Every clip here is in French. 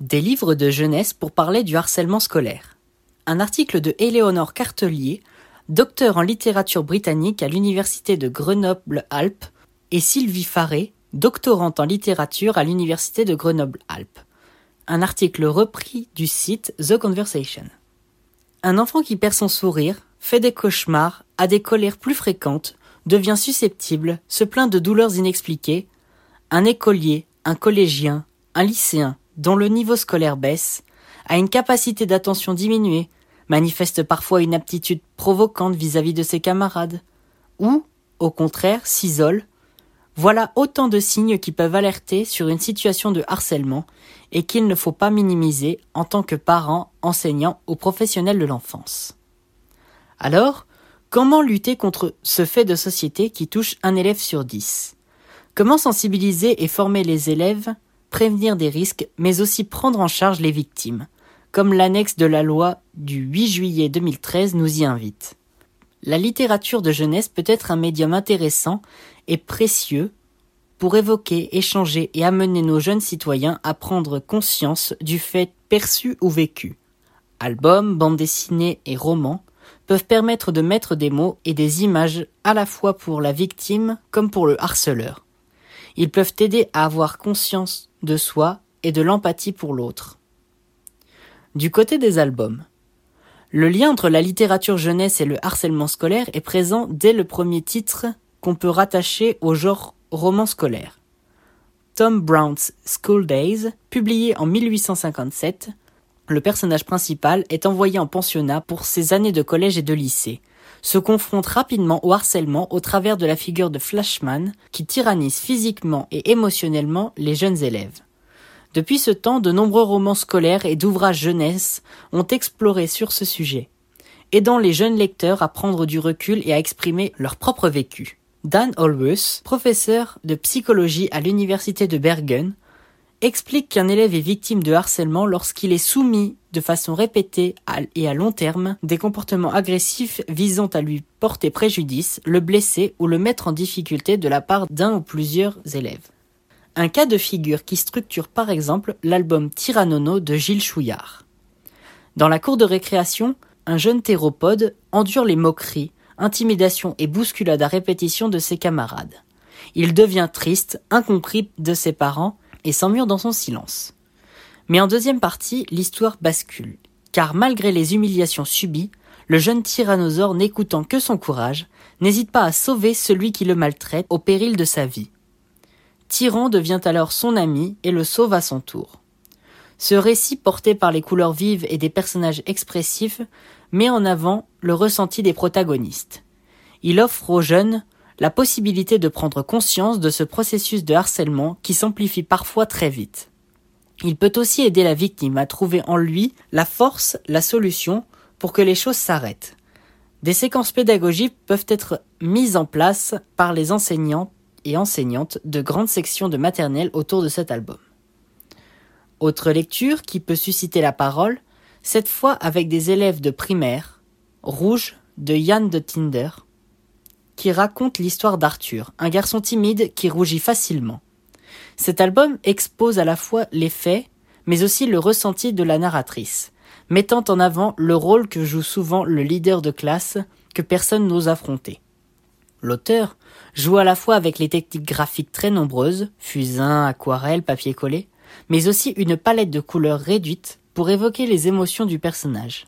Des livres de jeunesse pour parler du harcèlement scolaire. Un article de Éléonore Cartelier, docteur en littérature britannique à l'université de Grenoble-Alpes, et Sylvie Faré, doctorante en littérature à l'université de Grenoble-Alpes. Un article repris du site The Conversation. Un enfant qui perd son sourire, fait des cauchemars, a des colères plus fréquentes, devient susceptible, se plaint de douleurs inexpliquées, un écolier, un collégien, un lycéen, dont le niveau scolaire baisse, a une capacité d'attention diminuée, manifeste parfois une aptitude provocante vis-à-vis de ses camarades, ou, au contraire, s'isole, voilà autant de signes qui peuvent alerter sur une situation de harcèlement et qu'il ne faut pas minimiser en tant que parent, enseignant ou professionnel de l'enfance. Alors, comment lutter contre ce fait de société qui touche un élève sur dix? Comment sensibiliser et former les élèves prévenir des risques, mais aussi prendre en charge les victimes, comme l'annexe de la loi du 8 juillet 2013 nous y invite. La littérature de jeunesse peut être un médium intéressant et précieux pour évoquer, échanger et amener nos jeunes citoyens à prendre conscience du fait perçu ou vécu. Albums, bandes dessinées et romans peuvent permettre de mettre des mots et des images à la fois pour la victime comme pour le harceleur. Ils peuvent aider à avoir conscience de soi et de l'empathie pour l'autre. Du côté des albums, le lien entre la littérature jeunesse et le harcèlement scolaire est présent dès le premier titre qu'on peut rattacher au genre roman scolaire. Tom Brown's School Days, publié en 1857, le personnage principal est envoyé en pensionnat pour ses années de collège et de lycée, se confronte rapidement au harcèlement au travers de la figure de Flashman qui tyrannise physiquement et émotionnellement les jeunes élèves. Depuis ce temps, de nombreux romans scolaires et d'ouvrages jeunesse ont exploré sur ce sujet, aidant les jeunes lecteurs à prendre du recul et à exprimer leur propre vécu. Dan Olwes, professeur de psychologie à l'université de Bergen, explique qu'un élève est victime de harcèlement lorsqu'il est soumis de façon répétée et à long terme des comportements agressifs visant à lui porter préjudice, le blesser ou le mettre en difficulté de la part d'un ou plusieurs élèves. Un cas de figure qui structure par exemple l'album Tyrannono de Gilles Chouillard. Dans la cour de récréation, un jeune théropode endure les moqueries, intimidations et bousculades à répétition de ses camarades. Il devient triste, incompris de ses parents et s'emmure dans son silence. Mais en deuxième partie, l'histoire bascule, car malgré les humiliations subies, le jeune tyrannosaure n'écoutant que son courage, n'hésite pas à sauver celui qui le maltraite au péril de sa vie. Tyran devient alors son ami et le sauve à son tour. Ce récit porté par les couleurs vives et des personnages expressifs met en avant le ressenti des protagonistes. Il offre aux jeunes la possibilité de prendre conscience de ce processus de harcèlement qui s'amplifie parfois très vite. Il peut aussi aider la victime à trouver en lui la force, la solution pour que les choses s'arrêtent. Des séquences pédagogiques peuvent être mises en place par les enseignants et enseignantes de grandes sections de maternelle autour de cet album. Autre lecture qui peut susciter la parole, cette fois avec des élèves de primaire, Rouge de Yann de Tinder, qui raconte l'histoire d'Arthur, un garçon timide qui rougit facilement. Cet album expose à la fois les faits, mais aussi le ressenti de la narratrice, mettant en avant le rôle que joue souvent le leader de classe que personne n'ose affronter. L'auteur joue à la fois avec les techniques graphiques très nombreuses, fusain, aquarelle, papier collé, mais aussi une palette de couleurs réduite pour évoquer les émotions du personnage.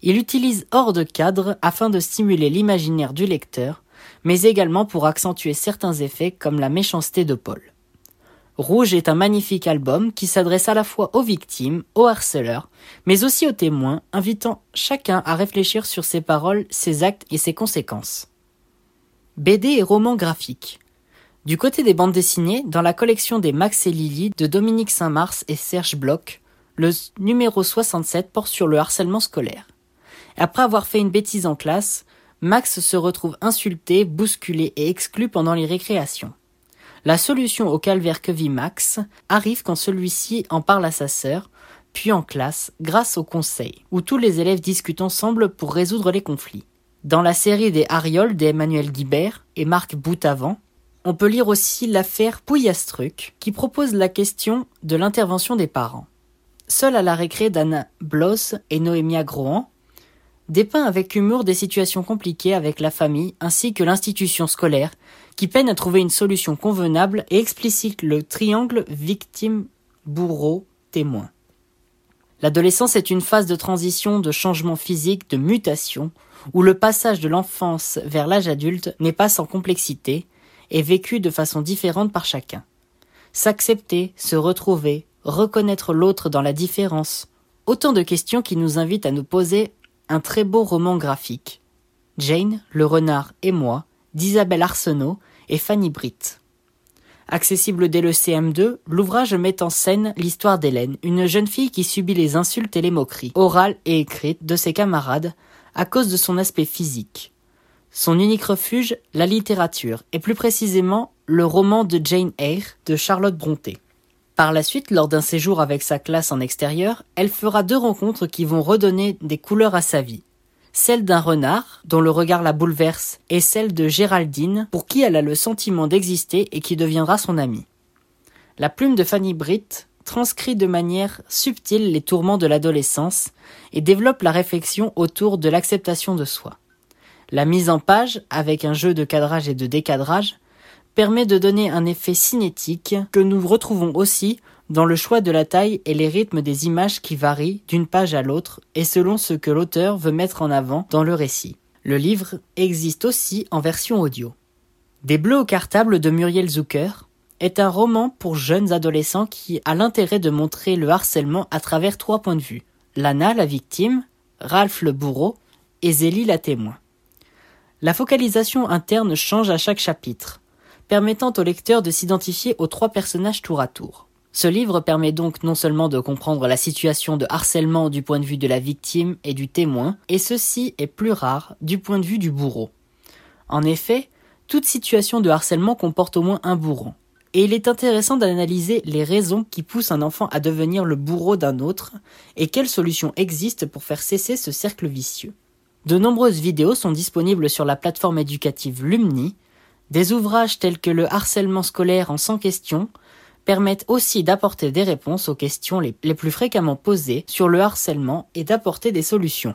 Il utilise hors de cadre afin de stimuler l'imaginaire du lecteur mais également pour accentuer certains effets comme la méchanceté de Paul. Rouge est un magnifique album qui s'adresse à la fois aux victimes, aux harceleurs, mais aussi aux témoins, invitant chacun à réfléchir sur ses paroles, ses actes et ses conséquences. BD et romans graphiques. Du côté des bandes dessinées, dans la collection des Max et Lily de Dominique Saint-Mars et Serge Bloch, le numéro 67 porte sur le harcèlement scolaire. Après avoir fait une bêtise en classe, Max se retrouve insulté, bousculé et exclu pendant les récréations. La solution au calvaire que vit Max arrive quand celui-ci en parle à sa sœur, puis en classe, grâce au conseil, où tous les élèves discutent ensemble pour résoudre les conflits. Dans la série des Arioles d'Emmanuel Guibert et Marc Boutavant, on peut lire aussi l'affaire Pouillastruc, qui propose la question de l'intervention des parents. Seul à la récré d'Anna Bloss et Noémia Grohan, dépeint avec humour des situations compliquées avec la famille ainsi que l'institution scolaire, qui peine à trouver une solution convenable et explicite le triangle victime-bourreau-témoin. L'adolescence est une phase de transition, de changement physique, de mutation, où le passage de l'enfance vers l'âge adulte n'est pas sans complexité, et vécu de façon différente par chacun. S'accepter, se retrouver, reconnaître l'autre dans la différence, autant de questions qui nous invitent à nous poser un très beau roman graphique. Jane, le renard et moi, d'Isabelle Arsenault et Fanny Britt. Accessible dès le CM2, l'ouvrage met en scène l'histoire d'Hélène, une jeune fille qui subit les insultes et les moqueries, orales et écrites, de ses camarades, à cause de son aspect physique. Son unique refuge, la littérature, et plus précisément le roman de Jane Eyre de Charlotte Brontë. Par la suite, lors d'un séjour avec sa classe en extérieur, elle fera deux rencontres qui vont redonner des couleurs à sa vie. Celle d'un renard, dont le regard la bouleverse, et celle de Géraldine, pour qui elle a le sentiment d'exister et qui deviendra son amie. La plume de Fanny Britt transcrit de manière subtile les tourments de l'adolescence et développe la réflexion autour de l'acceptation de soi. La mise en page, avec un jeu de cadrage et de décadrage, permet de donner un effet cinétique que nous retrouvons aussi dans le choix de la taille et les rythmes des images qui varient d'une page à l'autre et selon ce que l'auteur veut mettre en avant dans le récit. Le livre existe aussi en version audio. Des Bleus au cartable de Muriel Zucker est un roman pour jeunes adolescents qui a l'intérêt de montrer le harcèlement à travers trois points de vue. Lana, la victime, Ralph le bourreau et Zélie la témoin. La focalisation interne change à chaque chapitre permettant au lecteur de s'identifier aux trois personnages tour à tour. Ce livre permet donc non seulement de comprendre la situation de harcèlement du point de vue de la victime et du témoin, et ceci est plus rare du point de vue du bourreau. En effet, toute situation de harcèlement comporte au moins un bourreau. Et il est intéressant d'analyser les raisons qui poussent un enfant à devenir le bourreau d'un autre et quelles solutions existent pour faire cesser ce cercle vicieux. De nombreuses vidéos sont disponibles sur la plateforme éducative Lumni des ouvrages tels que le harcèlement scolaire en 100 questions permettent aussi d'apporter des réponses aux questions les, plus fréquemment posées sur le harcèlement et d'apporter des solutions.